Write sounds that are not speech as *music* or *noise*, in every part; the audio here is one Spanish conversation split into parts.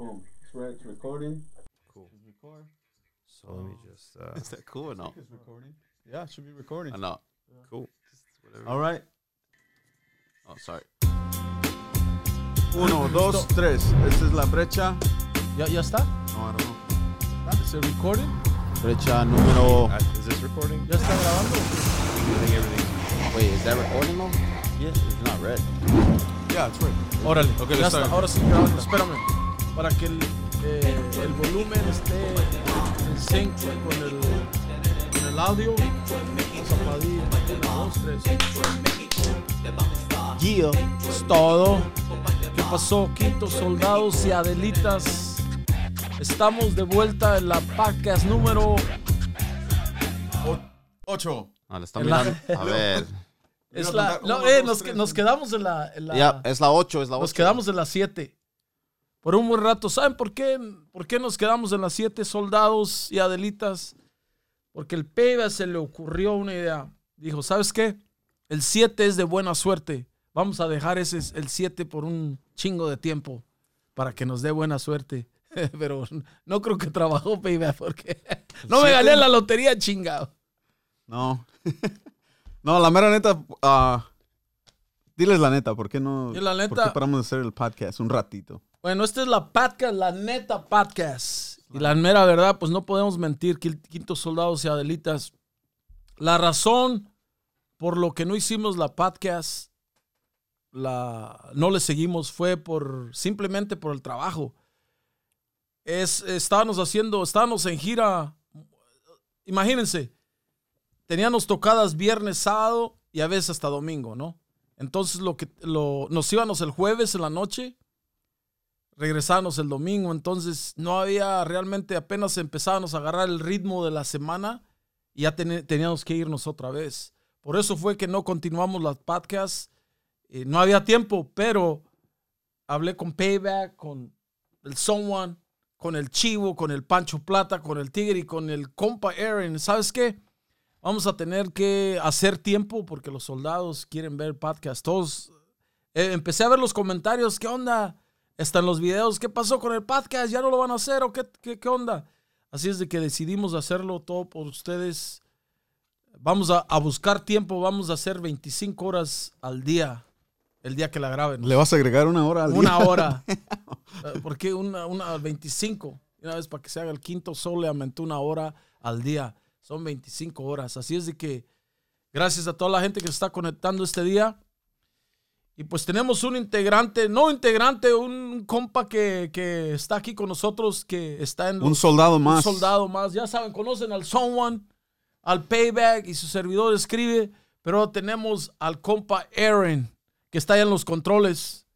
Boom. It's it's recording. Cool. Record. So let me just. Uh, Is that cool or no? It's recording. Yeah, it should be recording. Uh, no. cool. Just whatever. All right. Oh, sorry. Uno, dos, tres. Esta es la brecha. ¿Ya, ya está? No, I don't know. ¿Es el recording? Brecha número. Uh, is this recording? ¿Ya está grabando? I think everything's. Wait, is that recording though? Yeah. It's not red. Yeah, it's right. Órale. Ok, ya let's está. start. Ahora sí grabando. Espérame. Para que el, eh, el volumen esté en sync con el, con el audio. Vamos a pedir. Una, dos, tres. Yeah. Es todo. ¿Qué pasó, Quinto Soldados y Adelitas? Estamos de vuelta en la podcast número. Ocho. No, le están En la- mirando. A *laughs* ver. Es la, no, eh, nos, nos quedamos en la. en la- Ya, es la 8, es la 8. Nos quedamos en las 7. Por un buen rato. ¿Saben por qué, por qué nos quedamos en las 7 soldados y adelitas? Porque el Peiba se le ocurrió una idea. Dijo, ¿sabes qué? El 7 es de buena suerte. Vamos a dejar ese el 7 por un chingo de tiempo para que nos dé buena suerte. *laughs* Pero no creo que trabajó Peiba porque *laughs* no me gané la lotería chingado. No. *laughs* no, la mera neta. ah, diles la neta, ¿por qué no? La neta- ¿Por qué paramos de hacer el podcast un ratito? Bueno, esta es la podcast, la neta podcast. Y la mera verdad, pues no podemos mentir, Quil- quintos soldados y adelitas. La razón por lo que no hicimos la podcast, la, no le seguimos, fue por simplemente por el trabajo. Es, estábamos haciendo, estábamos en gira. Imagínense, teníamos tocadas viernes, sábado y a veces hasta domingo, ¿no? Entonces lo que lo, nos íbamos el jueves en la noche regresarnos el domingo, entonces no había realmente, apenas empezábamos a agarrar el ritmo de la semana y ya teníamos que irnos otra vez. Por eso fue que no continuamos las podcasts, eh, no había tiempo, pero hablé con Payback, con el Someone, con el Chivo, con el Pancho Plata, con el Tigre y con el compa Aaron. ¿Sabes qué? Vamos a tener que hacer tiempo porque los soldados quieren ver podcast. Todos, eh, empecé a ver los comentarios, ¿qué onda? Están los videos, ¿qué pasó con el podcast? ¿Ya no lo van a hacer o qué, qué, qué onda? Así es de que decidimos hacerlo todo por ustedes. Vamos a, a buscar tiempo, vamos a hacer 25 horas al día, el día que la graben. ¿Le vas a agregar una hora al Una día? hora. *laughs* Eh, ¿Por qué una, una 25? Una vez para que se haga el quinto sol, le aumentó una hora al día. Son 25 horas. Así es de que gracias a toda la gente que se está conectando este día. Y pues tenemos un integrante, no integrante, un compa que, que está aquí con nosotros, que está en Un los- soldado más. un soldado más. Ya saben, conocen al Someone, al Payback y su servidor escribe. Pero tenemos al compa Aaron, que está ahí en los controles.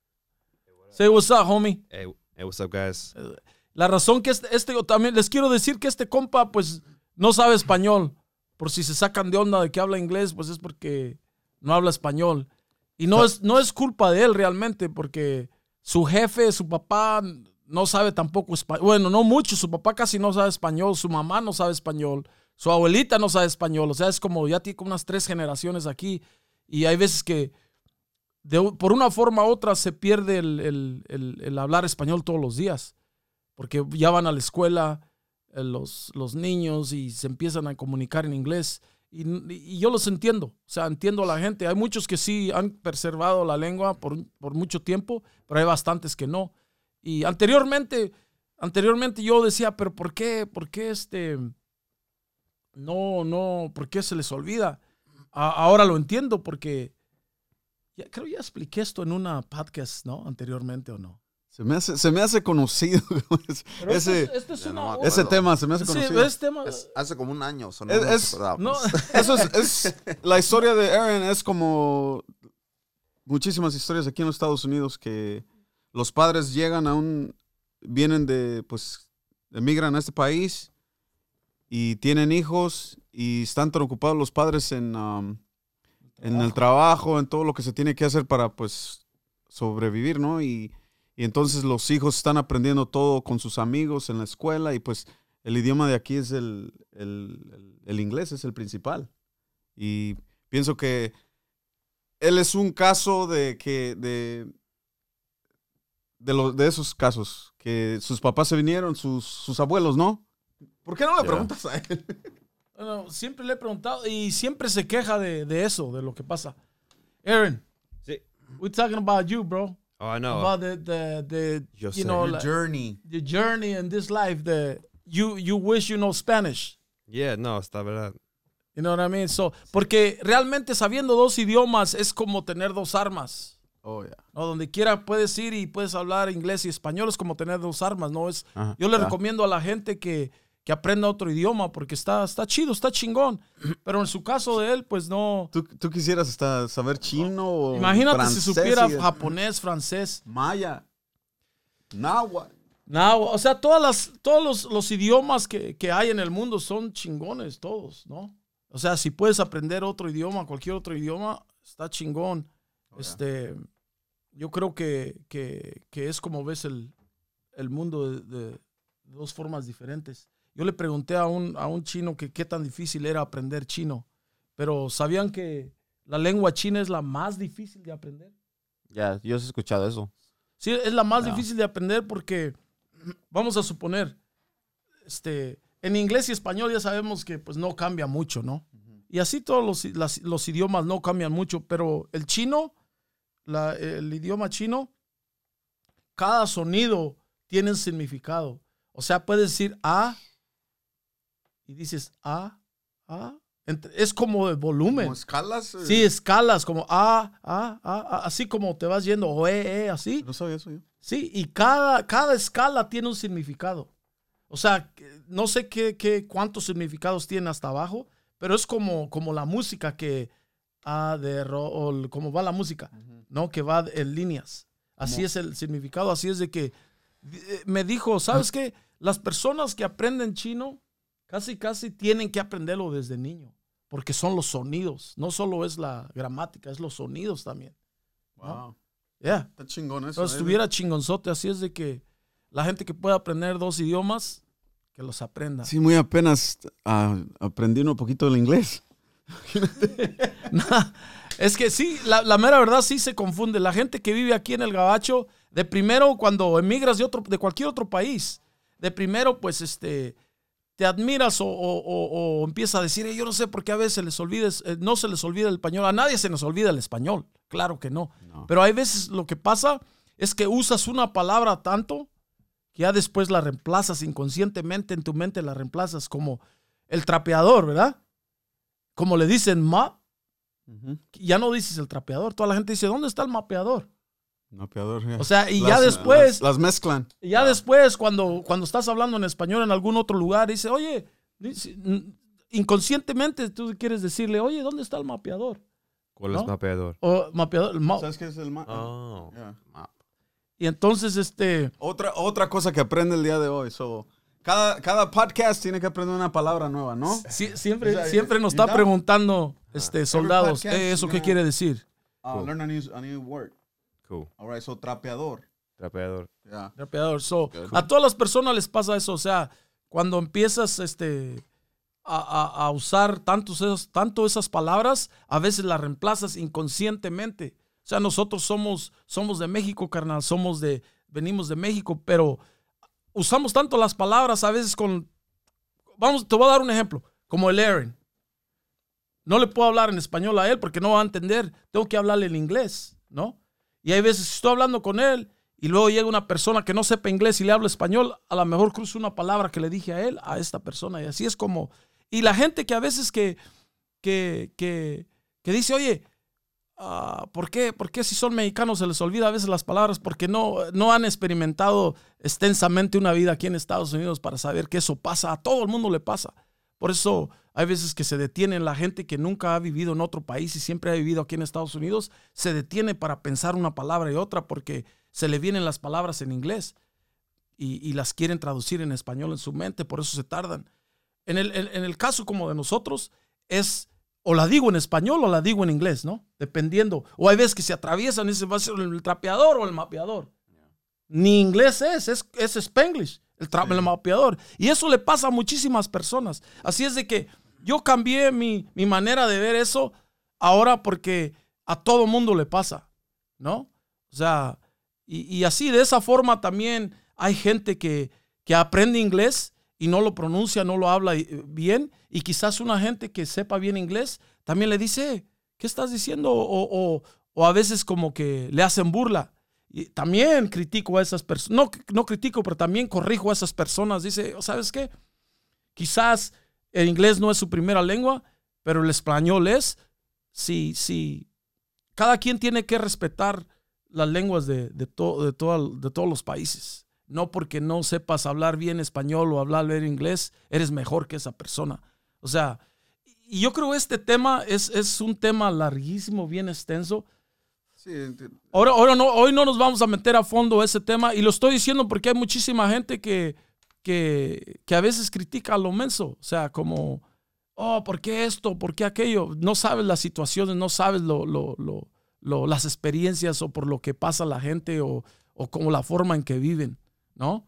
Say what's up, homie. Hey, hey, what's up, guys? La razón que este, este- también les quiero decir que este compa, pues, no sabe español. Por si se sacan de onda de que habla inglés, pues es porque no habla español. Y no es, no es culpa de él realmente, porque su jefe, su papá, no sabe tampoco español. Bueno, no mucho, su papá casi no sabe español, su mamá no sabe español, su abuelita no sabe español. O sea, es como ya tiene como unas tres generaciones aquí. Y hay veces que de por una forma u otra se pierde el, el- el- el hablar español todos los días. Porque ya van a la escuela eh, los, los niños y se empiezan a comunicar en inglés. Y, yo los entiendo, o sea, entiendo a la gente. Hay muchos que sí han preservado la lengua por, por mucho tiempo, pero hay bastantes que no. Y anteriormente, anteriormente yo decía, pero ¿por qué, por qué este, no, no, por qué se les olvida? Ahora lo entiendo porque ya, creo ya expliqué esto en una podcast, ¿no? Anteriormente o no. Se me hace, se me hace conocido. *laughs* Pero ese, esto es- esto es Ya no una- me acuerdo. ese tema se me hace Sí, conocido. es tema- Es- hace como un año. so no Es- *laughs* no, *laughs* Eso es, es- la historia de Aaron es como muchísimas historias aquí en los Estados Unidos que los padres llegan a un vienen de pues emigran a este país y tienen hijos y están tan ocupados los padres en um, en el trabajo, en todo lo que se tiene que hacer para pues sobrevivir, ¿no? Y, y entonces los hijos están aprendiendo todo con sus amigos en la escuela y pues el idioma de aquí es el, el- el- el inglés, es el principal. Y pienso que él es un caso de que de de, los de esos casos, que sus papás se vinieron, sus, sus abuelos, ¿no? ¿Por qué no le Yeah. preguntas a él? *laughs* Bueno, siempre le he preguntado y siempre se queja de, de eso, de lo que pasa. Aaron, Sí. we're talking about you, bro. Oh, I know. About the, the, the Yo you sé. know, Your like, journey. the journey in this life. The you you wish you know Spanish. yeah, no, está verdad. You know what I mean? So, porque realmente sabiendo dos idiomas es como tener dos armas. Oh, yeah. ¿no? Donde quiera puedes ir y puedes hablar inglés y español es como tener dos armas, ¿no? Es, Ajá, yo le recomiendo a la gente que, que aprenda otro idioma porque está, está chido, está chingón. Pero en su caso de él, pues no. ¿Tú, tú quisieras hasta saber chino o Imagínate francés si supiera y- japonés, francés. Maya, náhuatl. O sea, todas las, todos los, los idiomas que, que hay en el mundo son chingones, todos, ¿no? O sea, si puedes aprender otro idioma, cualquier otro idioma, está chingón. Este, yo creo que, que, que es como ves el, el mundo de dos formas diferentes. Yo le pregunté a un, a un chino que qué tan difícil era aprender chino, pero ¿sabían que la lengua china es la más difícil de aprender? Ya, yo he escuchado eso. Sí, es la más difícil de aprender porque, *clears throat* vamos a suponer, este, en inglés y español ya sabemos que pues no cambia mucho, ¿no? Y así todos los, las- los idiomas no cambian mucho, pero el chino, la- el idioma chino, cada sonido tiene un significado. O sea, puedes decir A y dices A, A. Ent- Es como el volumen. ¿Como escalas? eh? Sí, escalas como A, A, A, así como te vas yendo, o E, E, así. No sabía eso yo. Sí, y cada, cada escala tiene un significado. O sea, no sé qué, qué, cuántos significados tiene hasta abajo, pero es como, como la música que A, de, ro, o el- como va la música, ¿no? Que va en líneas. Así es el significado, así es de que me dijo, ¿sabes qué? Las personas que aprenden chino casi, casi tienen que aprenderlo desde niño, porque son los sonidos, no solo es la gramática, es los sonidos también. Wow. Yeah. Está chingón eso. Entonces eh. estuviera chingonzote, así es de que la gente que pueda aprender dos idiomas, que los aprenda. Sí, muy apenas ah, aprendí un poquito del inglés. *laughs* Nah, es que sí, la, la mera verdad sí se confunde. La gente que vive aquí en el Gabacho, de primero cuando emigras de, otro, de cualquier otro país, de primero pues este, te admiras o, o, o- o empieza a decir, "Eh, yo no sé por qué a veces les olvides, eh, no se les olvida el español. A nadie se nos olvida el español, claro que no. No. Pero hay veces lo que pasa es que usas una palabra tanto que ya después la reemplazas inconscientemente en tu mente, la reemplazas como el trapeador, ¿verdad? Como le dicen map, Ujú. ya no dices el trapeador. Toda la gente dice, ¿dónde está el mapeador? Mapeador. yeah. O sea, y Las- ya después, Las, las mezclan. y ya después, cuando, cuando estás hablando en español en algún otro lugar, dice, oye, dice, inconscientemente tú quieres decirle, oye, ¿dónde está el mapeador? ¿Cuál ¿No? es mapeador? O mapeador, el map. ¿Sabes qué es el ma- Oh. Yeah. Y entonces, este, Otra, otra cosa que aprende el día de hoy. so, cada, cada podcast tiene que aprender una palabra nueva, ¿no? sí- siempre, O sea, siempre nos está know? preguntando, este, soldados, podcast "Eh, ¿eso qué quiere decir? Ah, Cool. Learn a new, a new word. Cool. All right, so trapeador. Trapeador. Yeah. Trapeador. So, a todas las personas les pasa eso. O sea, cuando empiezas este, a, a- a usar tantos esos, tanto esas palabras, a veces las reemplazas inconscientemente. O sea, nosotros somos, somos de México, carnal. Somos de, venimos de México, pero usamos tanto las palabras a veces con. Vamos, te voy a dar un ejemplo. Como el Aaron. No le puedo hablar en español a él porque no va a entender. Tengo que hablarle en inglés, ¿no? Y hay veces estoy hablando con él y luego llega una persona que no sepa inglés y le habla español, a lo mejor cruzo una palabra que le dije a él, a esta persona. Y así es como... Y la gente que a veces que, que, que, dice, oye, ah, ¿por, qué, ¿por qué si son mexicanos se les olvida a veces las palabras? Porque no, no han experimentado extensamente una vida aquí en Estados Unidos para saber que eso pasa. A todo el mundo le pasa. Por eso hay veces que se detienen la gente que nunca ha vivido en otro país y siempre ha vivido aquí en Estados Unidos, se detiene para pensar una palabra y otra porque se le vienen las palabras en inglés y, y las quieren traducir en español en su mente, por eso se tardan. En el, en- en el caso como de nosotros es o la digo en español o la digo en inglés, ¿no? Dependiendo. O hay veces que se atraviesan y dice, va a ser el trapeador o el mapeador. Ni inglés es, es, es Spanglish, el, tra- el mapeador. Y eso le pasa a muchísimas personas. Así es de que yo cambié mi, mi manera de ver eso ahora porque a todo mundo le pasa, ¿no? O sea, Y, y así, de esa forma también hay gente que, que aprende inglés y no lo pronuncia, no lo habla eh, bien. Y quizás una gente que sepa bien inglés también le dice, ¿qué estás diciendo? O, o- o a veces como que le hacen burla. Y también critico a esas personas, no, no critico, pero también corrijo a esas personas. Dice, ¿sabes qué? Quizás el inglés no es su primera lengua, pero el español es. Sí, sí. Cada quien tiene que respetar las lenguas de, de, to- de, todo- de todos los países. No porque no sepas hablar bien español o hablar bien inglés, eres mejor que esa persona. O sea, y yo creo que este tema es, es un tema larguísimo, bien extenso. Ahora, ahora no, hoy no nos vamos a meter a fondo ese tema y lo estoy diciendo porque hay muchísima gente que, que, que a veces critica a lo menso. O sea, como, oh, ¿por qué esto? ¿Por qué aquello? No sabes las situaciones, no sabes lo, lo- lo- las experiencias o por lo que pasa la gente o, o como la forma en que viven, ¿no?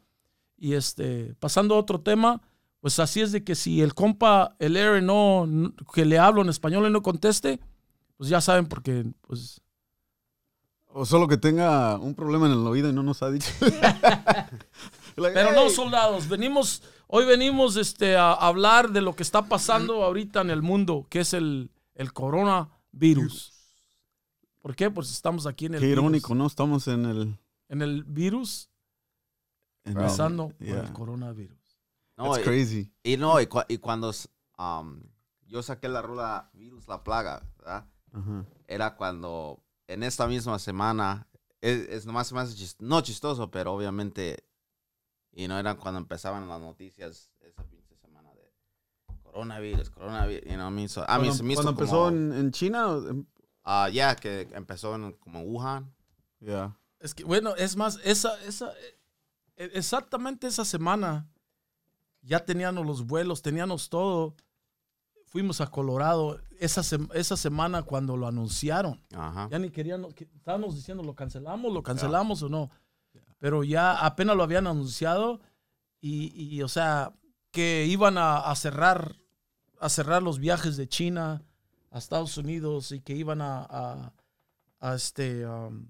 Y este, pasando a otro tema, pues así es de que si el compa, el no, no- que le hablo en español y no conteste, pues ya saben porque, pues... O solo que tenga un problema en el oído y no nos ha dicho. *laughs* Like, Pero no, "Hey". soldados, venimos, hoy venimos este, a hablar de lo que está pasando ahorita en el mundo, que es el, el coronavirus. ¿Por qué? Pues estamos aquí en el Qué virus. irónico, ¿no? Estamos en el... En el virus, pasando por yeah. el coronavirus. No, That's y, crazy. y no, y, cua- y cuando um, yo saqué la rola Virus la Plaga, ¿verdad? Ajá. Era cuando en esta misma semana, es, es nomás más chis- no chistoso, pero obviamente, y no era cuando empezaban las noticias esa pinche semana de coronavirus, coronavirus, you know what I mean? So, a mí Cuando, se me hizo cuando empezó como, en, en China, em- ah, ya, que empezó en como Wuhan. yeah. Es que, bueno, es más, esa, esa, eh, exactamente esa semana ya teníamos los vuelos, teníamos todo. Fuimos a Colorado esa, sem- esa semana cuando lo anunciaron. Ajá. Ya ni querían, que- estábamos diciendo, ¿lo cancelamos? ¿Lo cancelamos o no? Pero ya apenas lo habían anunciado y, y, o sea, que iban a, a cerrar, a cerrar los viajes de China a Estados Unidos y que iban a, a- a, este, um,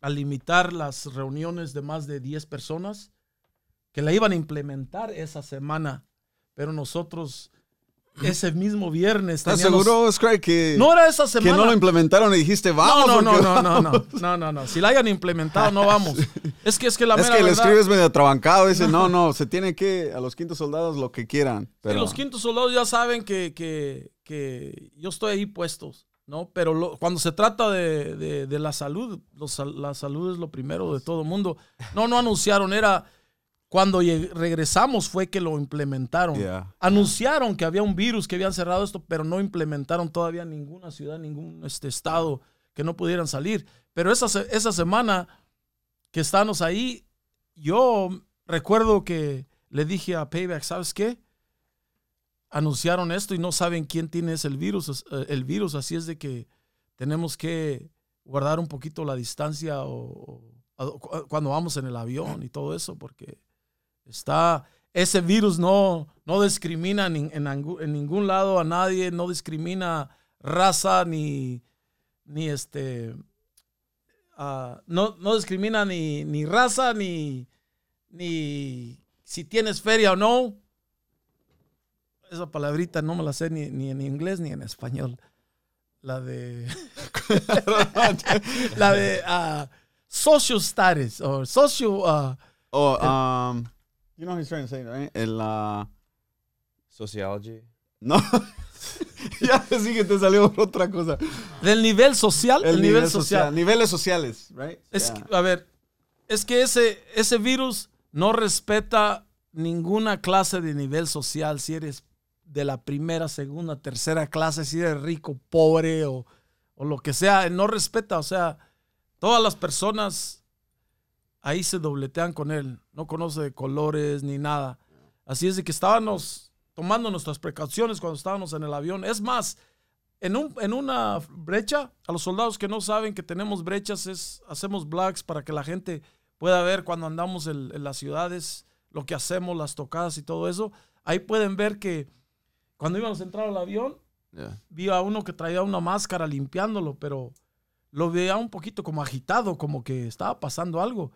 a limitar las reuniones de más de 10 personas, que la iban a implementar esa semana. Pero nosotros, ese mismo viernes... ¿Estás seguro, Scray, que, No era esa que semana. no lo implementaron y dijiste, vamos? No, no, no, no, no, vamos"? no, no, no. Si la hayan implementado, no vamos. *laughs* Es que es que la Es mera que le verdad, escribes medio atrabancado, dice, no, *laughs* no, se tiene que, a los quintos soldados, lo que quieran. sí, Pero, los quintos soldados ya saben que, que, que yo estoy ahí puestos, ¿no? Pero lo- cuando se trata de, de- de la salud, los la salud es lo primero de todo mundo. No, no anunciaron, era cuando regresamos fue que lo implementaron. Yeah. Anunciaron que había un virus, que habían cerrado esto, pero no implementaron todavía ninguna ciudad, ningún este, estado que no pudieran salir. Pero esa, esa semana que estábamos ahí, yo recuerdo que le dije a Payback, ¿sabes qué? Anunciaron esto y no saben quién tiene ese el virus, eh, el virus, así es de que tenemos que guardar un poquito la distancia o, o- cu- cuando vamos en el avión y todo eso, porque está ese virus no, no discrimina en, angu- en ningún lado a nadie, no discrimina raza ni, ni este ah, no, no discrimina ni, ni raza ni, ni si tienes feria o no. Esa palabrita no me la sé ni, ni en inglés ni en español. La de. *laughs* la de ah, social status o social. Oh, um, you know what he's trying to say, right? El, uh, Sociology. no, *laughs* ya sí que te salió otra cosa. del nivel social. El, nivel, social. Niveles sociales, right? Es Yeah. que, a ver, es que ese, ese virus no respeta ninguna clase de nivel social. Si eres de la primera, segunda, tercera clase, si eres rico, pobre o, o lo que sea, no respeta. O sea, todas las personas ahí se dobletean con él. No conoce de colores ni nada. Así es de que estábamos tomando nuestras precauciones cuando estábamos en el avión. Es más, en, un, en una brecha, a los soldados que no saben que tenemos brechas, es, hacemos blogs para que la gente pueda ver cuando andamos en, en las ciudades, lo que hacemos, las tocadas y todo eso. Ahí pueden ver que cuando íbamos a entrar al avión, Yeah. vi a uno que traía una máscara limpiándolo, pero lo veía un poquito como agitado, como que estaba pasando algo.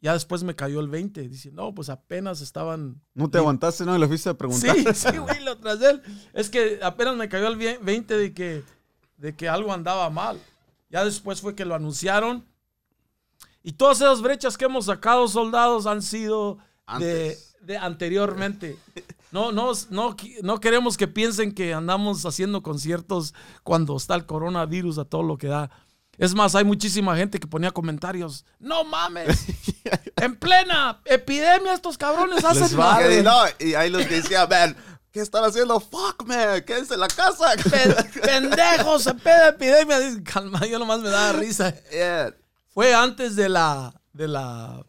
Ya después me cayó el 20. Dice, no, pues apenas estaban. No te aguantaste, ¿no? Le fuiste a preguntar. Sí, sí, güey, lo tras él. Es que apenas me cayó el vie- 20 de que, de que algo andaba mal. Ya después fue que lo anunciaron. Y todas esas brechas que hemos sacado, soldados, han sido de, de anteriormente. No, no, no, no queremos que piensen que andamos haciendo conciertos cuando está el coronavirus a todo lo que da. Es más, hay muchísima gente que ponía comentarios. No mames. *laughs* en plena epidemia estos cabrones hacen Y, mal. no, y ahí los que decían, man, ¿qué están haciendo? Fuck, man, quédense en la casa. *laughs* Pen- pendejos, en plena epidemia. Dice, Calma, yo nomás me daba risa. Yeah. Fue antes de la, de la,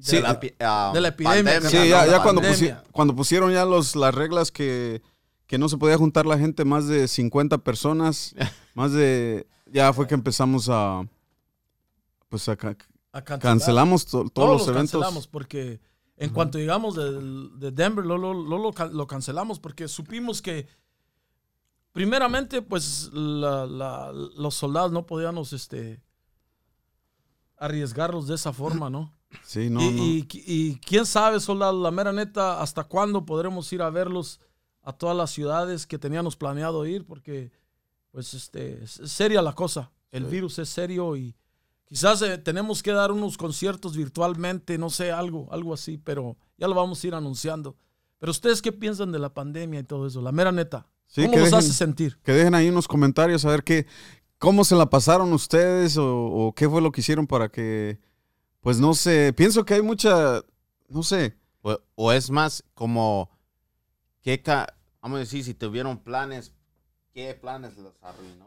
Sí, de, la, pi- ah, de la epidemia, pandemia, Sí, no, ya, ya cuando, pusi- cuando pusieron ya los, las reglas que, que no se podía juntar la gente más de 50 personas, *laughs* más de... Ya fue que empezamos a... Pues a ca- a cancelar. cancelamos to- todos, Todos los los eventos. cancelamos porque en cuanto llegamos de, Denver, lo, lo, lo- lo can- lo cancelamos porque supimos que primeramente pues la- la- los soldados no podíamos este, arriesgarlos de esa forma, ¿no? Sí, no, y, no. y- y quién sabe, soldado, la mera neta, hasta cuándo podremos ir a verlos a todas las ciudades que teníamos planeado ir, porque pues este, es seria la cosa. El Sí. virus es serio y quizás eh, tenemos que dar unos conciertos virtualmente, no sé, algo, algo así, pero ya lo vamos a ir anunciando. Pero ustedes qué piensan de la pandemia y todo eso, la mera neta. Sí, ¿Cómo que los dejen- hace sentir? Que dejen ahí unos comentarios a ver qué, cómo se la pasaron ustedes o, o qué fue lo que hicieron para que, pues no sé, pienso que hay mucha, no sé, O, o es más como, ¿qué ca- vamos a decir, si tuvieron planes, ¿qué planes los arruinó?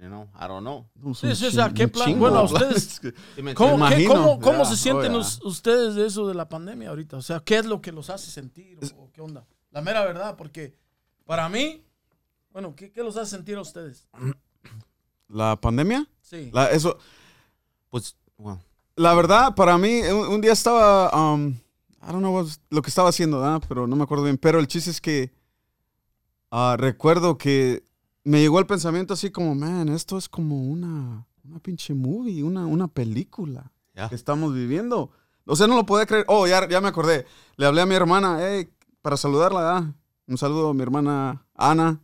You know, I don't know. no, Sí, sí, o sea, ¿qué plan? chingo Bueno, ustedes- que- *laughs* ¿Sí me ¿Cómo, qué- cómo- cómo ya, se sienten oh, us- ustedes de eso de la pandemia ahorita? O sea, ¿qué es lo que los hace sentir? ¿O, o qué onda? La mera verdad, porque para mí, bueno, ¿qué, qué los hace sentir a ustedes? *clears throat* ¿La pandemia? Sí. La, eso, Pues, bueno, la verdad, para mí, un, un día estaba, um, I don't know what- lo que estaba haciendo, ¿verdad? pero no me acuerdo bien. Pero el chiste es que ah, recuerdo que me llegó el pensamiento así como, man, esto es como una, una pinche movie, una, una película que estamos viviendo. O sea, no lo podía creer. Oh, ya, ya me acordé. Le hablé a mi hermana, hey, para saludarla, ¿verdad? Un saludo a mi hermana Ana.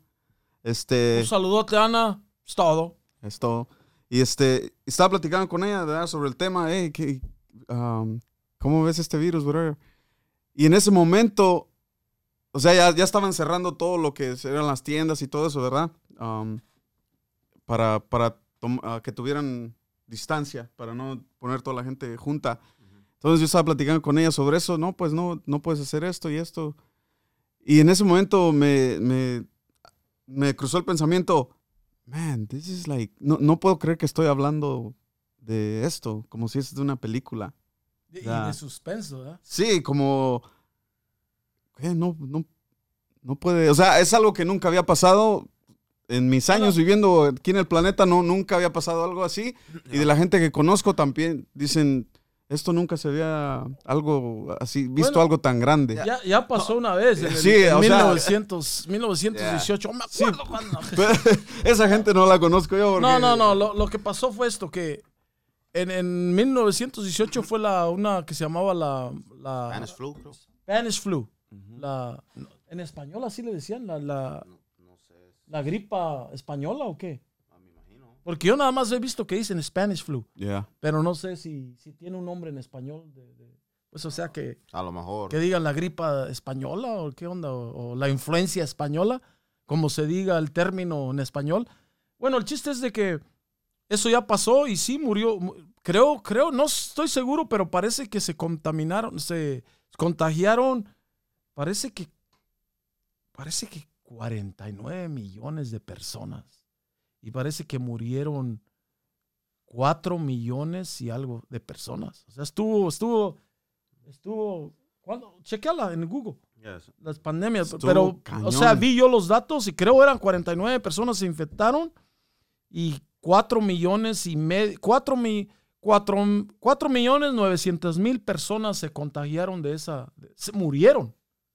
Este. Un saludote, Ana. Es todo. Es todo. Y este, estaba platicando con ella ¿verdad? sobre el tema, hey, que, um, ¿cómo ves este virus, whatever? Y en ese momento, o sea, ya, ya estaban cerrando todo lo que eran las tiendas y todo eso, ¿verdad? Um, para para ah, que tuvieran distancia, para no poner toda la gente junta. Entonces yo estaba platicando con ella sobre eso, no, pues no, no puedes hacer esto y esto. Y en ese momento me, me, me cruzó el pensamiento, man, this is like, no, no puedo creer que estoy hablando de esto, como si es de una película. Y, de suspenso, ¿verdad? Sí, como, ¿qué? No, no, no puede, o sea, es algo que nunca había pasado. En mis años viviendo aquí en el planeta, no, nunca había pasado algo así. Y de la gente que conozco también dicen, esto nunca se había algo así, visto Bueno, algo tan grande. Ya, ya pasó una vez, en, el- Sí, en o sea- 1900, 1918. Me acuerdo cuando. *laughs* Esa gente no la conozco yo. porque- No, no, no. Lo, lo que pasó fue esto, que en, en 1918 fue la una que se llamaba la... la Spanish flu, creo. Spanish flu. La, en español así le decían, la, la, la gripa española o qué. ah, me imagino. Porque yo nada más he visto que dicen Spanish flu, Ya. pero no sé si, si tiene un nombre en español. de- de- pues o sea que, A lo mejor. que digan la gripa española o qué onda, o, o la influencia española, como se diga el término en español. Bueno, el chiste es de que eso ya pasó y sí murió. mu- Creo, creo, no estoy seguro, pero parece que se contaminaron, se contagiaron, parece que, parece que 49 millones de personas. Y parece que murieron 4 millones y algo de personas. O sea, estuvo, estuvo, estuvo, ¿cuándo? Chequeala en Google Yes. las pandemias. Estuvo pero, o cañón. sea, vi yo los datos y creo eran 49 personas se infectaron y 4 millones y medio, 4, mi, 4, 4 millones 900 mil personas se contagiaron de esa, se murieron.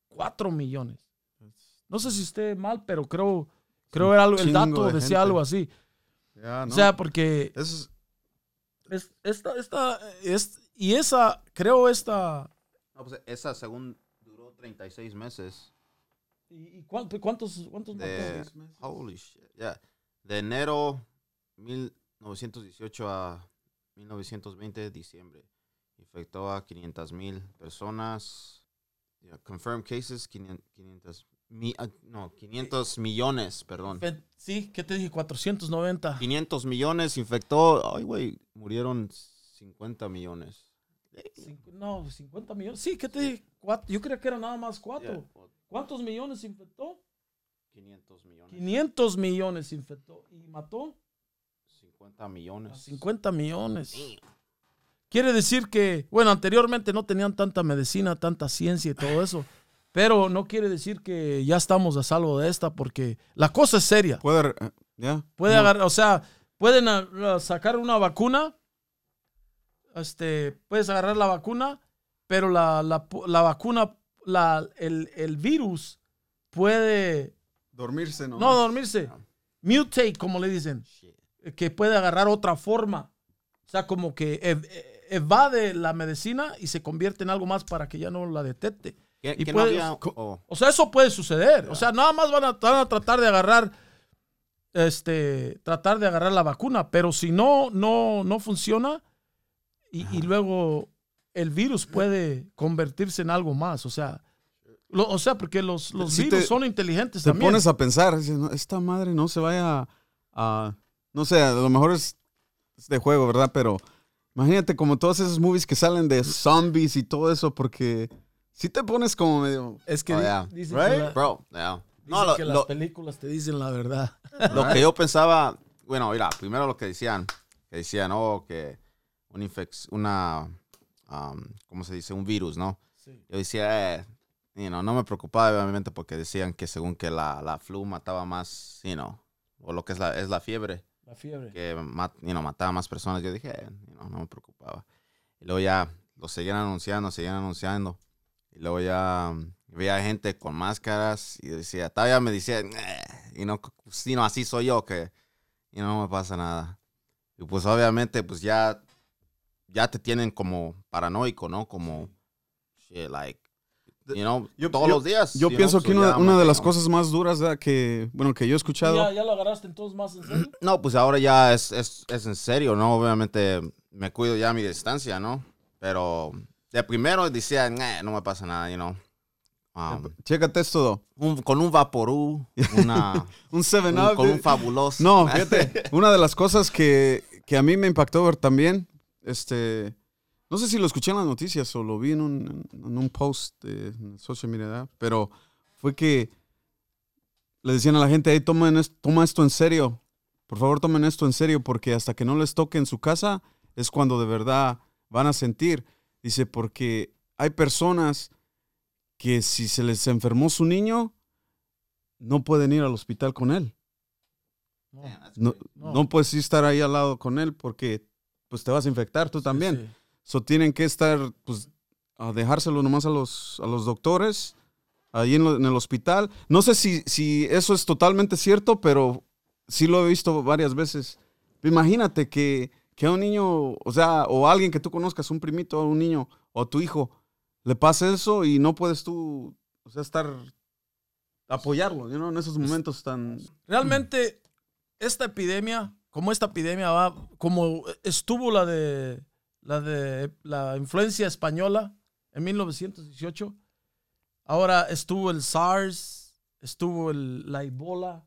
4 millones. No sé si esté mal, pero creo, creo era algo, el dato de decía gente. algo así. Ya, O no. sea, porque es- es- esta, esta, es, y esa, creo esta, No, pues esa según duró 36 meses. ¿y y cuánto- cuántos, cuántos De, mató? holy shit, yeah. De enero 1918 a 1920, diciembre. Infectó a 500 mil personas. Yeah, confirmed cases, 500, 500 mi- ah, no, 500 millones, perdón. Sí, ¿qué te dije? 490. 500 millones infectó. Ay, güey, murieron 50 millones. No, 50 millones. Sí, ¿qué te dije? Cuatro. Yo creía que era nada más cuatro. Yeah, ¿Cuántos millones infectó? 500 millones. 500 millones infectó. ¿Y mató? 50 A millones. 50 millones. Quiere decir que, bueno, anteriormente no tenían tanta medicina, tanta ciencia y todo eso. Pero no quiere decir que ya estamos a salvo de esta, porque la cosa es seria. puede, eh, ya. Puede No. agarrar, o sea, pueden ah, ah, sacar una vacuna, este, puedes agarrar la vacuna, pero la, la la vacuna, la, el, el virus puede Dormirse, ¿no? no dormirse, mutate, como le dicen, Shit. eh, que puede agarrar otra forma. O sea, como que ev- eh, evade la medicina y se convierte en algo más para que ya no la detecte. ¿Qué, Y qué puedes- no había? Oh, O sea, eso puede suceder. O sea, nada más van a, van a tratar de agarrar, este, tratar de agarrar la vacuna, pero si no, no, no funciona y, y luego el virus puede convertirse en algo más. O sea, lo- o sea, porque los, los Si virus te- son inteligentes Te también. pones a pensar, dices, "No, esta madre no se vaya a, no sé, a lo mejor es, es de juego, ¿verdad? Pero imagínate como todos esos movies que salen de zombies y todo eso, porque si te pones como medio... Es que Oh, yeah. dicen, Right? que, la- bro, yeah. dicen No, lo, que lo- las películas te dicen la verdad. lo que yo pensaba, bueno, mira, primero lo que decían, que decían, oh, que una infección, una, um, ¿cómo se dice? Un virus, ¿no? Yo decía, eh, you know, no me preocupaba obviamente porque decían que según que la, la flu mataba más, you know, o lo que es la, es la fiebre, La fiebre. que mat- you know, mataba más personas. Yo dije, eh, you know, no me preocupaba. Y luego ya lo seguían anunciando, seguían anunciando. Y luego ya um, veía gente con máscaras y decía, todavía me decía, y no, sí, no, así soy yo, que y no me pasa nada. Y pues obviamente, pues ya, ya te tienen como paranoico, ¿no? Como, shit, like, you know, Yo- todos yo- los días. Yo pienso know, que so una, una de las no. cosas más duras ¿verdad? que, bueno, que yo he escuchado... ¿Ya, ¿Ya lo agarraste entonces más en serio? No, pues ahora ya es, es, es en serio, ¿no? Obviamente me cuido ya a mi distancia, ¿no? Pero de primero decía, "Nah, no me pasa nada, you know. Um, Chécate esto, un- con un vaporú, una, *laughs* un 7 un- con un fabuloso. No, *laughs* fíjate, una de las cosas que, que a mí me impactó ver también, este, no sé si lo escuché en las noticias o lo vi en un, en un post de social media, pero fue que le decían a la gente, hey, tomen es- toma esto en serio, por favor tomen esto en serio, porque hasta que no les toque en su casa es cuando de verdad van a sentir. Dice, porque hay personas que si se les enfermó su niño, no pueden ir al hospital con él. No. That's No. No. no puedes estar ahí al lado con él porque pues te vas a infectar tú también. Sí, sí. So tienen que estar, pues, a dejárselo nomás a los, a los doctores ahí en, lo- en el hospital. No sé si, si eso es totalmente cierto, pero sí lo he visto varias veces. Imagínate que, que un niño, o sea, o alguien que tú conozcas, un primito, un niño, o tu hijo, le pase eso y no puedes tú, o sea, estar, apoyarlo, know, en esos momentos tan... Realmente, esta epidemia, como esta epidemia va, como estuvo la de la de la influencia española en 1918, ahora estuvo el SARS, estuvo el, la Ebola.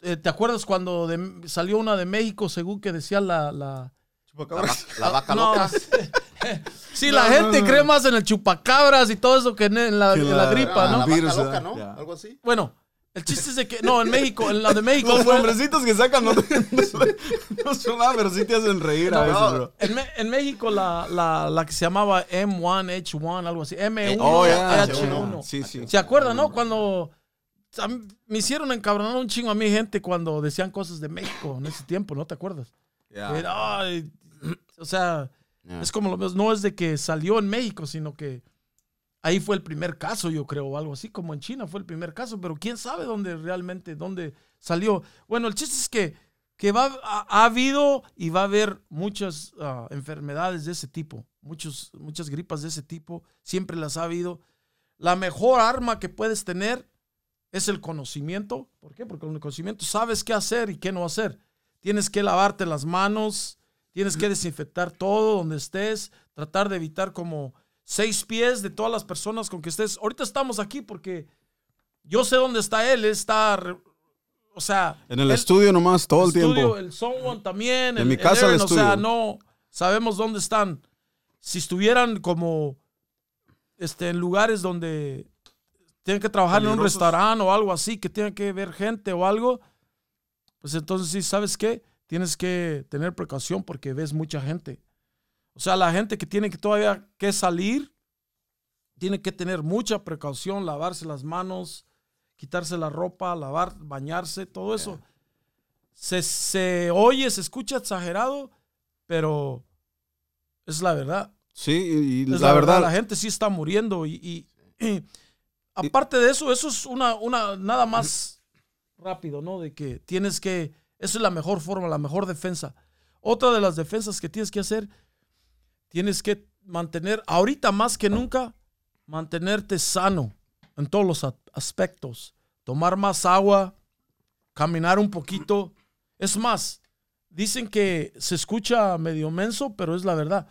Eh, ¿Te acuerdas cuando de- salió una de México, según que decía la... la La, va- la vaca No, loca. *laughs* sí, No, la no, gente no. cree más en el chupacabras y todo eso que en, la, Que en la la- gripa, Ah, ¿no? La Virus, vaca loca. ¿no? Ya. Algo así. Bueno, el chiste es de que, no, en México, en la de *laughs* México Los fue- nombrecitos que sacan no, no son nada, pero sí te hacen reír a No, veces, no. bro. En, en México la, la, la que se llamaba M1H1, algo así. M1H1. Oh, ya, H1. Sí, sí. ¿Se acuerdan, no? Cuando a mí- me hicieron encabronar un chingo a mi gente cuando decían cosas de México en ese tiempo, ¿no te acuerdas? Era, ay, o sea, Yeah. es como lo ves, no es de que salió en México, sino que ahí fue el primer caso, yo creo, o algo así, como en China fue el primer caso, pero quién sabe dónde realmente, dónde salió. Bueno, el chiste es que que va, ha, ha habido y va a haber muchas ah, enfermedades de ese tipo, muchos, muchas gripas de ese tipo, siempre las ha habido. La mejor arma que puedes tener es el conocimiento. ¿Por qué? Porque con el conocimiento sabes qué hacer y qué no hacer. Tienes que lavarte las manos, tienes que desinfectar todo donde estés, tratar de evitar como seis pies de todas las personas con que estés. Ahorita estamos aquí porque yo sé dónde está él, está, o sea, En el él- estudio nomás todo el estudio, tiempo. El someone también. En el- mi el casa, el Aaron, O sea, estudio. no sabemos dónde están. Si estuvieran como este, en lugares donde tienen que trabajar en un restaurante o algo así, que tienen que ver gente o algo, pues entonces sí, ¿sabes qué? Tienes que tener precaución porque ves mucha gente. O sea, la gente que tiene que todavía que salir, tiene que tener mucha precaución, lavarse las manos, quitarse la ropa, lavar, bañarse, todo eso. Se, se oye, se escucha exagerado, pero es la verdad. Sí, y, la, verdad, la gente sí está muriendo y, y- y *clears throat* aparte de eso, eso es una, nada más rápido, ¿no? De que tienes que, eso es la mejor forma, la mejor defensa. Otra de las defensas que tienes que hacer, tienes que mantener, ahorita más que nunca, mantenerte sano en todos los aspectos. Tomar más agua, caminar un poquito. Es más, dicen que se escucha medio menso, pero es la verdad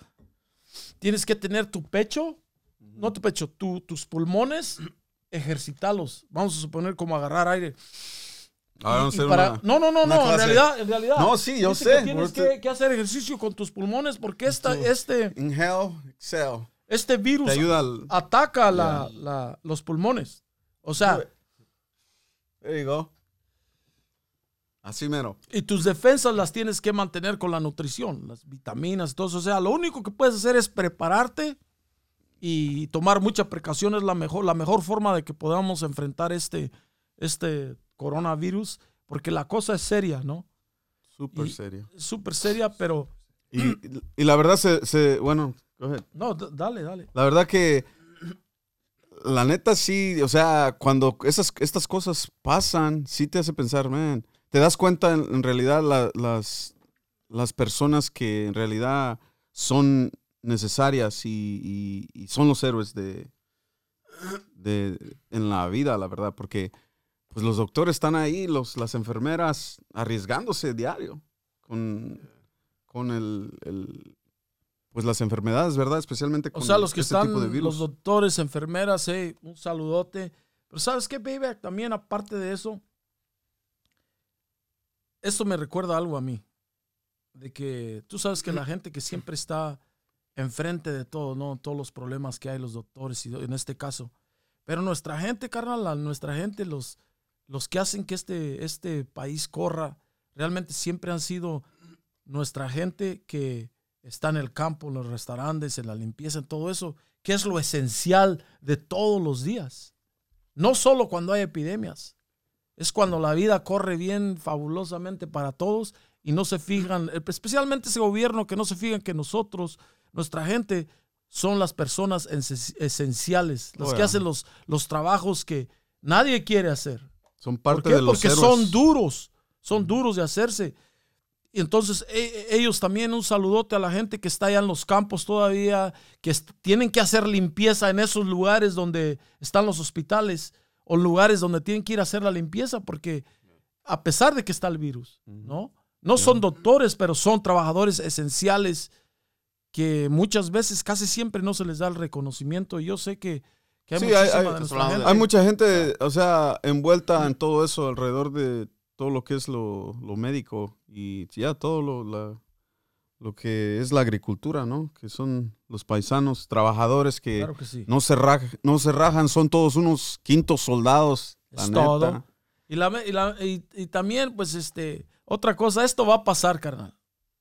tienes que tener tu pecho, no tu pecho, tu- tus pulmones, ejercitarlos. Vamos a suponer como agarrar aire. Ah, Y para- una- no, no, no, no, en realidad, en realidad. No, sí, yo sé, que tienes que, que hacer ejercicio con tus pulmones porque esta, este, Inhale, exhale. este virus ayuda al... ataca la- la- los pulmones. O sea, There you go. Así mero. y tus defensas las tienes que mantener con la nutrición, las vitaminas, todo eso. O sea, lo único que puedes hacer es prepararte y tomar mucha precaución. Es la mejor, la mejor forma de que podamos enfrentar este, este coronavirus, porque la cosa es seria, ¿no? Súper. Es súper seria, pero Y, y la verdad se, se- Bueno, go ahead. no, dale, dale. La verdad que... La neta sí, o sea, cuando esas, estas cosas pasan, sí te hace pensar, man, te das cuenta en, en realidad la- las, las personas que en realidad son necesarias y, y- y son los héroes de, de en la vida, la verdad, porque pues los doctores están ahí, los, las enfermeras arriesgándose diario con, con el, el- pues las enfermedades, ¿verdad? Especialmente con O sea, los que este están, tipo de virus. los doctores, enfermeras, hey, un saludote. Pero ¿sabes qué, baby? También aparte de eso, esto me recuerda algo a mí. De que tú sabes que la gente que siempre está enfrente de todo, ¿no? Todos los problemas que hay los doctores y en este caso. Pero nuestra gente, carnal, nuestra gente, los, los que hacen que este, este país corra, realmente siempre han sido nuestra gente que está en el campo, en los restaurantes, en la limpieza, en todo eso, que es lo esencial de todos los días. No solo cuando hay epidemias, es cuando la vida corre bien, fabulosamente para todos y no se fijan, especialmente ese gobierno que no se fijan que nosotros, nuestra gente, son las personas esen- esenciales, las Oh, que hacen los, los trabajos que nadie quiere hacer. Son ¿Por parte qué? de los Porque héroes. son duros, son duros de hacerse. Y entonces e- e- ellos también un saludote a la gente que está allá en los campos todavía, que tienen que hacer limpieza en esos lugares donde están los hospitales o lugares donde tienen que ir a hacer la limpieza porque a pesar de que está el virus, ¿no? No son doctores, pero son trabajadores esenciales que muchas veces, casi siempre no se les da el reconocimiento. Y yo sé que, que hay Sí, hay- hay- gente- Hay mucha gente, o sea, envuelta en todo eso, alrededor de todo lo que es lo, lo médico y ya todo lo, la- lo que es la agricultura, ¿no? Que son los paisanos, trabajadores que Claro que sí. no, se raj- no se rajan, son todos unos quintos soldados. La Es neta. todo. Y, la, y, la- y- y también, pues, este, otra cosa, esto va a pasar, carnal.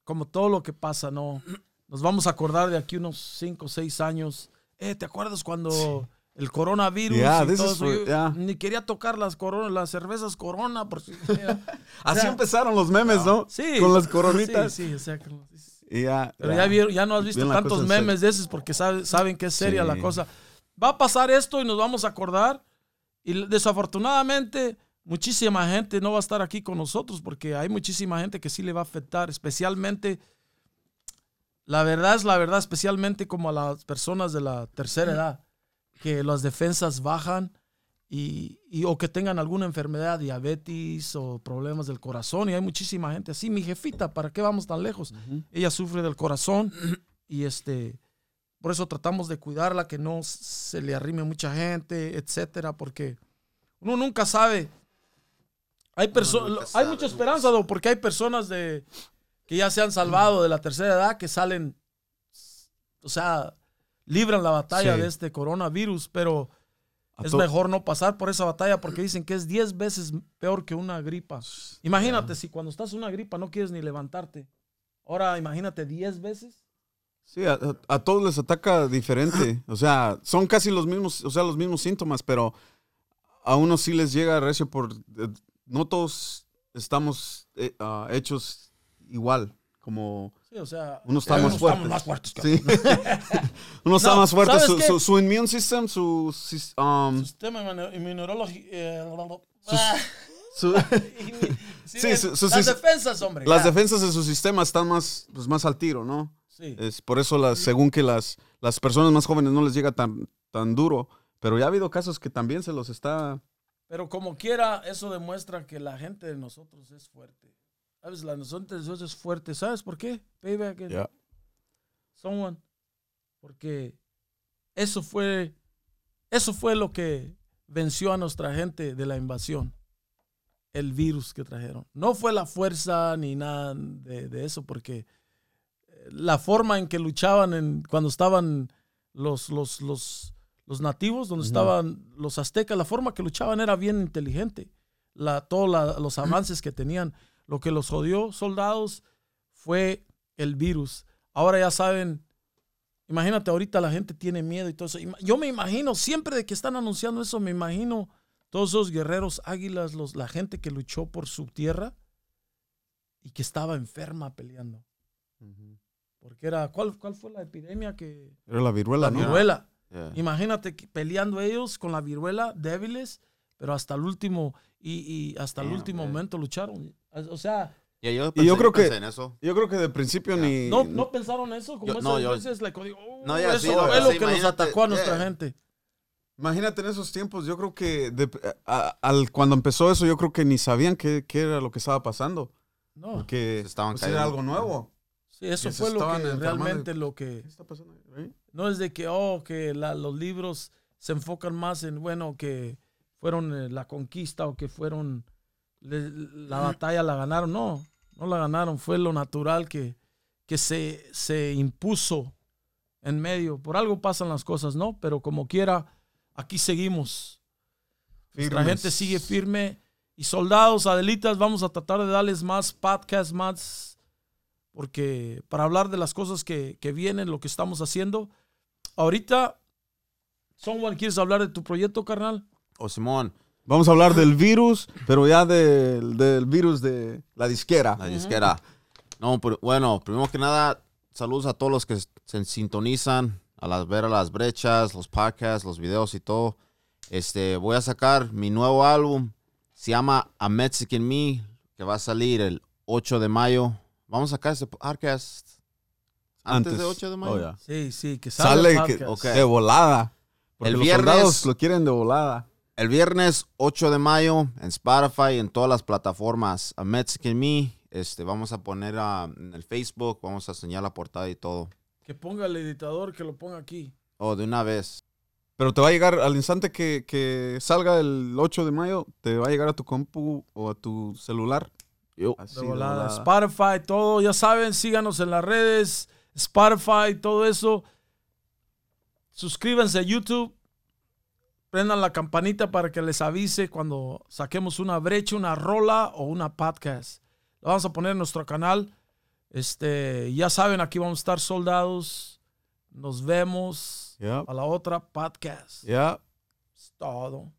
Como todo lo que pasa, ¿no? Nos vamos a acordar de aquí unos 5 o 6 años. Eh, ¿te acuerdas cuando el coronavirus Yeah, y todo eso? for- yeah. Ni quería tocar las, corona, las cervezas corona. Por si, *laughs* Así O sea, empezaron los memes, ¿no? sí. Con las coronitas. Sí, sí, o sea, Y ya, Pero ya, vieron- ya no has visto tantos memes de esos porque sabe- saben que es seria Sí. la cosa. Va a pasar esto y nos vamos a acordar. Y desafortunadamente muchísima gente no va a estar aquí con nosotros porque hay muchísima gente que sí le va a afectar, especialmente, la verdad es la verdad, especialmente como a las personas de la tercera edad, que las defensas bajan y, y- o que tengan alguna enfermedad, diabetes o problemas del corazón. Y hay muchísima gente así. Mi jefita, ¿para qué vamos tan lejos? Ella sufre del corazón *clears throat* y este, por eso tratamos de cuidarla, que no se le arrime mucha gente, etcétera, porque uno nunca sabe. Hay personas, hay mucha esperanza, porque hay personas de que ya se han salvado de la tercera edad que salen, o sea, libran la batalla Sí. de este coronavirus, pero es mejor no pasar por esa batalla porque dicen que es 10 veces peor que una gripa. Imagínate si cuando estás en una gripa no quieres ni levantarte. Ahora imagínate 10 veces. Sí, a, a- a todos les ataca diferente. O sea, son casi los mismos, o sea, los mismos síntomas, pero a unos sí les llega recio por. eh, no todos estamos eh, ah, hechos igual. Como Sí, o sea, uno está unos más fuerte. estamos más fuertes que Sí. *laughs* uno está más fuerte. ¿sabes Su, su, su immune system, su. um, sistema inmuno- inmunológico. eh, *laughs* su- *laughs* sí, Sí, es- su- su- las defensas, hombre. las defensas de su sistema están más, pues, más al tiro, ¿no? Sí. Es por eso, las, según que las, las personas más jóvenes no les llega tan, tan duro. Pero ya ha habido casos que también se los está. Pero como quiera, eso demuestra que la gente de nosotros es fuerte. ¿Sabes? La gente de nosotros es fuerte. ¿Sabes por qué? Payback and Ya. someone. Porque eso fue, eso fue lo que venció a nuestra gente de la invasión. El virus que trajeron. No fue la fuerza ni nada de, de eso, porque eh, la forma en que luchaban en, cuando estaban los, los, los, los nativos, donde estaban los aztecas, la forma que luchaban era bien inteligente. La, todos los avances que tenían. Lo que los jodió, soldados, fue el virus. Ahora ya saben, imagínate, ahorita la gente tiene miedo y todo eso. Yo me imagino, siempre de que están anunciando eso, me imagino todos esos guerreros águilas, los, la gente que luchó por su tierra y que estaba enferma peleando. Porque era, ¿cuál, cuál fue la epidemia que... Era la viruela, La ¿no? viruela. Yeah. Imagínate que peleando ellos con la viruela, débiles, pero hasta el último, y, y hasta el último man. momento lucharon. O sea, yo, Y yo creo que- en eso. Yo creo que de principio ni. ¿no, no pensaron eso? Como Yo- no, yo- veces, like, digo, oh, No, ya, eso sí, no, fue lo sí, que nos imagínate, atacó a nuestra yeah. gente. Imagínate en esos tiempos, yo creo que de- a- al, cuando empezó eso, yo creo que ni sabían qué, qué era lo que estaba pasando. No, Porque Se estaban pues, era algo nuevo. sí, eso fue lo que realmente lo que... ¿Qué está pasando? ahí? No es de que, oh, que la- los libros se enfocan más en, bueno, que fueron eh, la conquista o que fueron le- la batalla la ganaron. No, no la ganaron. Fue lo natural que, que se, se impuso en medio. Por algo pasan las cosas, ¿no? Pero como quiera, aquí seguimos. Firmes. gente sigue firme. Y soldados, Adelitas, vamos a tratar de darles más podcasts, más, porque para hablar de las cosas que, que vienen, lo que estamos haciendo. Ahorita, Someone, ¿quieres hablar de tu proyecto, carnal? O Simón, Vamos a hablar del virus, pero ya del, del virus de la disquera. la disquera. No, pero, bueno, primero que nada, saludos a todos los que se sintonizan, a las ver a las brechas, los podcasts, los videos y todo. Este, voy a sacar mi nuevo álbum. Se llama A Mexican Me, que va a salir el 8 de mayo. Vamos a sacar ese podcast antes, Antes. de 8 de mayo. Oh, ya. Sí, sí, que salga Sale el que- podcast. Ok. de volada. Porque El los viernes- soldados lo quieren de volada. El viernes 8 de mayo en Spotify, en todas las plataformas, A Mexican Me. Este, vamos a poner ah, en el Facebook, vamos a enseñar la portada y todo. Que ponga el editador, que lo ponga aquí. Oh, de una vez. Pero te va a llegar al instante que, que salga el 8 de mayo, te va a llegar a tu compu o a tu celular. Yo. Así De de volada. volada. Spotify, todo, ya saben, síganos en las redes, Spotify, todo eso. Suscríbanse a YouTube. Prendan la campanita para que les avise cuando saquemos una brecha, una rola o una podcast. Lo vamos a poner en nuestro canal. Este, ya saben, aquí vamos a estar soldados. Nos vemos a la otra podcast. ya. Es todo.